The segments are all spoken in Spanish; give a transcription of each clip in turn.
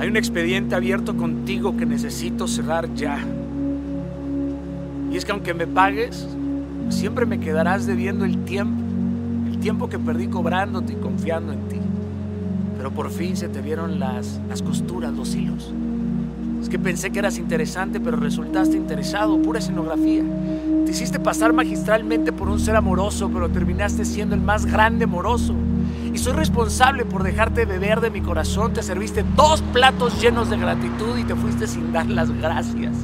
Hay un expediente abierto contigo que necesito cerrar ya. Y es que aunque me pagues, siempre me quedarás debiendo el tiempo, el tiempo que perdí cobrándote y confiando en ti. Pero por fin se te vieron las, las costuras, los hilos. Es que pensé que eras interesante, pero resultaste interesado, pura escenografía. Te hiciste pasar magistralmente por un ser amoroso, pero terminaste siendo el más grande moroso. Y soy responsable por dejarte beber de mi corazón. Te serviste dos platos llenos de gratitud y te fuiste sin dar las gracias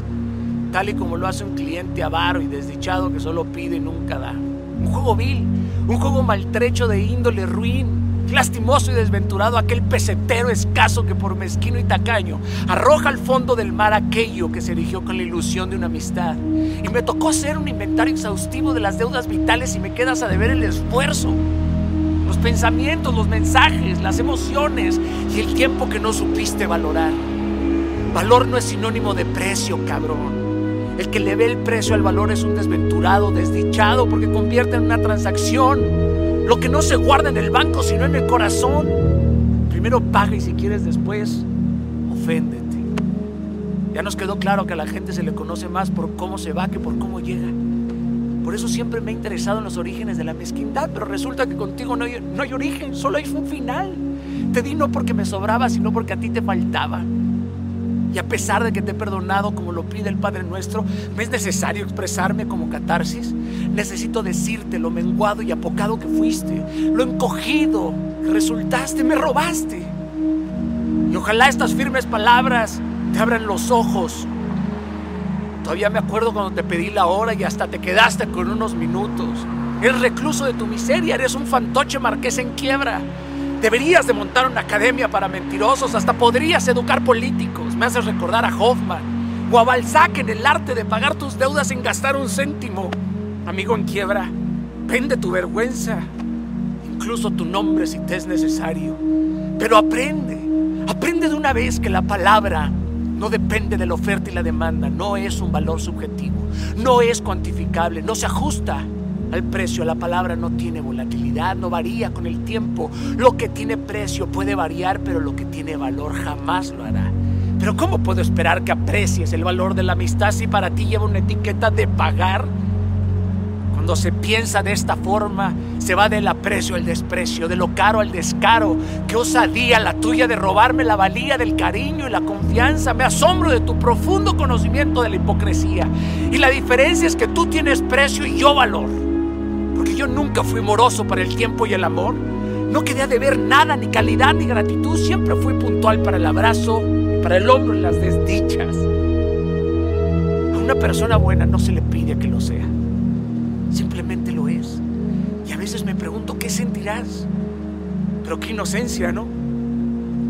tal y como lo hace un cliente avaro y desdichado que solo pide y nunca da. Un juego vil, un juego maltrecho de índole ruin, lastimoso y desventurado aquel pesetero escaso que por mezquino y tacaño arroja al fondo del mar aquello que se erigió con la ilusión de una amistad. Y me tocó hacer un inventario exhaustivo de las deudas vitales y me quedas a deber el esfuerzo los pensamientos, los mensajes, las emociones y el tiempo que no supiste valorar. Valor no es sinónimo de precio, cabrón. El que le ve el precio al valor es un desventurado, desdichado, porque convierte en una transacción lo que no se guarda en el banco, sino en el corazón. Primero paga y si quieres después, oféndete. Ya nos quedó claro que a la gente se le conoce más por cómo se va que por cómo llega. Por eso siempre me he interesado en los orígenes de la mezquindad, pero resulta que contigo no hay, no hay origen, solo hay un final. Te di no porque me sobraba, sino porque a ti te faltaba. Y a pesar de que te he perdonado como lo pide el Padre nuestro, me es necesario expresarme como catarsis. Necesito decirte lo menguado y apocado que fuiste, lo encogido que resultaste, me robaste. Y ojalá estas firmes palabras te abran los ojos. Todavía me acuerdo cuando te pedí la hora y hasta te quedaste con unos minutos. Eres recluso de tu miseria, eres un fantoche marqués en quiebra. Deberías de montar una academia para mentirosos, hasta podrías educar políticos. Me haces recordar a Hoffman o a Balzac en el arte de pagar tus deudas sin gastar un céntimo. Amigo en quiebra, vende tu vergüenza, incluso tu nombre si te es necesario. Pero aprende, aprende de una vez que la palabra no depende de la oferta y la demanda, no es un valor subjetivo, no es cuantificable, no se ajusta al precio. La palabra no tiene volatilidad, no varía con el tiempo. Lo que tiene precio puede variar, pero lo que tiene valor jamás lo hará. Pero ¿cómo puedo esperar que aprecies el valor de la amistad si para ti lleva una etiqueta de pagar? Cuando se piensa de esta forma, se va del aprecio al desprecio, de lo caro al descaro. Qué osadía la tuya de robarme la valía del cariño y la confianza. Me asombro de tu profundo conocimiento de la hipocresía. Y la diferencia es que tú tienes precio y yo valor porque yo nunca fui moroso para el tiempo y el amor. No quedé de ver nada, ni calidad, ni gratitud. Siempre fui puntual para el abrazo, para el hombro y las desdichas. A una persona buena no se le pide que lo sea. Simplemente lo es. Y a veces me pregunto, ¿qué sentirás? Pero qué inocencia, ¿no?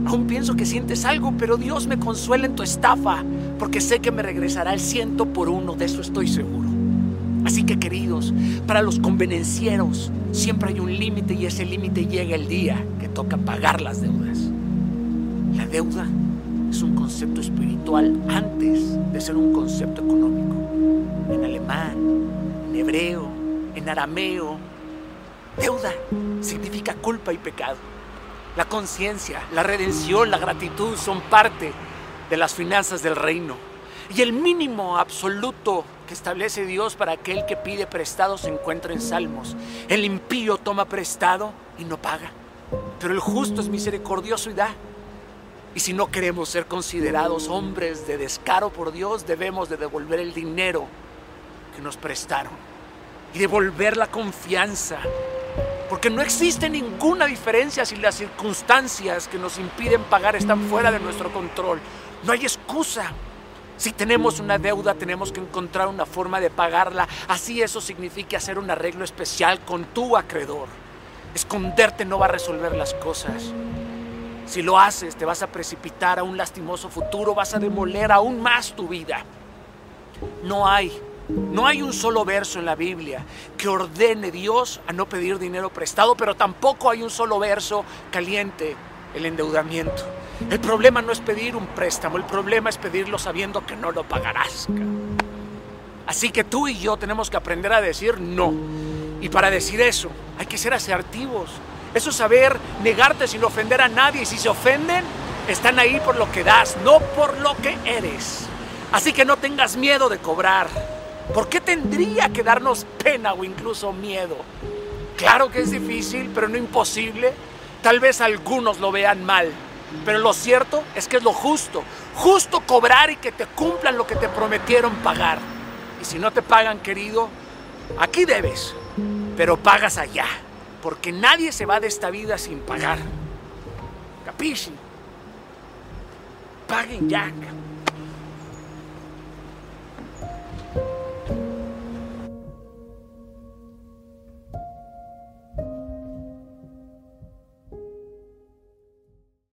Aún pienso que sientes algo, pero Dios me consuela en tu estafa, porque sé que me regresará el ciento por uno, de eso estoy seguro. Así que queridos, para los convenencieros siempre hay un límite y ese límite llega el día que toca pagar las deudas. La deuda es un concepto espiritual antes de ser un concepto económico. En alemán, hebreo, en arameo, deuda significa culpa y pecado. La conciencia, la redención, la gratitud son parte de las finanzas del reino. Y el mínimo absoluto que establece Dios para aquel que pide prestado se encuentra en Salmos. El impío toma prestado y no paga, pero el justo es misericordioso y da. Y si no queremos ser considerados hombres de descaro por Dios, debemos de devolver el dinero que nos prestaron y devolver la confianza. Porque no existe ninguna diferencia si las circunstancias que nos impiden pagar están fuera de nuestro control. No hay excusa. Si tenemos una deuda, tenemos que encontrar una forma de pagarla. Así eso significa hacer un arreglo especial con tu acreedor. Esconderte no va a resolver las cosas. Si lo haces, te vas a precipitar a un lastimoso futuro, vas a demoler aún más tu vida. No hay, no hay un solo verso en la Biblia que ordene Dios a no pedir dinero prestado, pero tampoco hay un solo verso caliente el endeudamiento. El problema no es pedir un préstamo, el problema es pedirlo sabiendo que no lo pagarás. Así que tú y yo tenemos que aprender a decir no. Y para decir eso hay que ser asertivos. Eso es saber negarte sin ofender a nadie. Y si se ofenden, están ahí por lo que das, no por lo que eres. Así que no tengas miedo de cobrar. ¿Por qué tendría que darnos pena o incluso miedo? Claro que es difícil, pero no imposible. Tal vez algunos lo vean mal, pero lo cierto es que es lo justo. Justo cobrar y que te cumplan lo que te prometieron pagar. Y si no te pagan, querido, aquí debes, pero pagas allá, porque nadie se va de esta vida sin pagar. ¿Capisci? Paguen ya.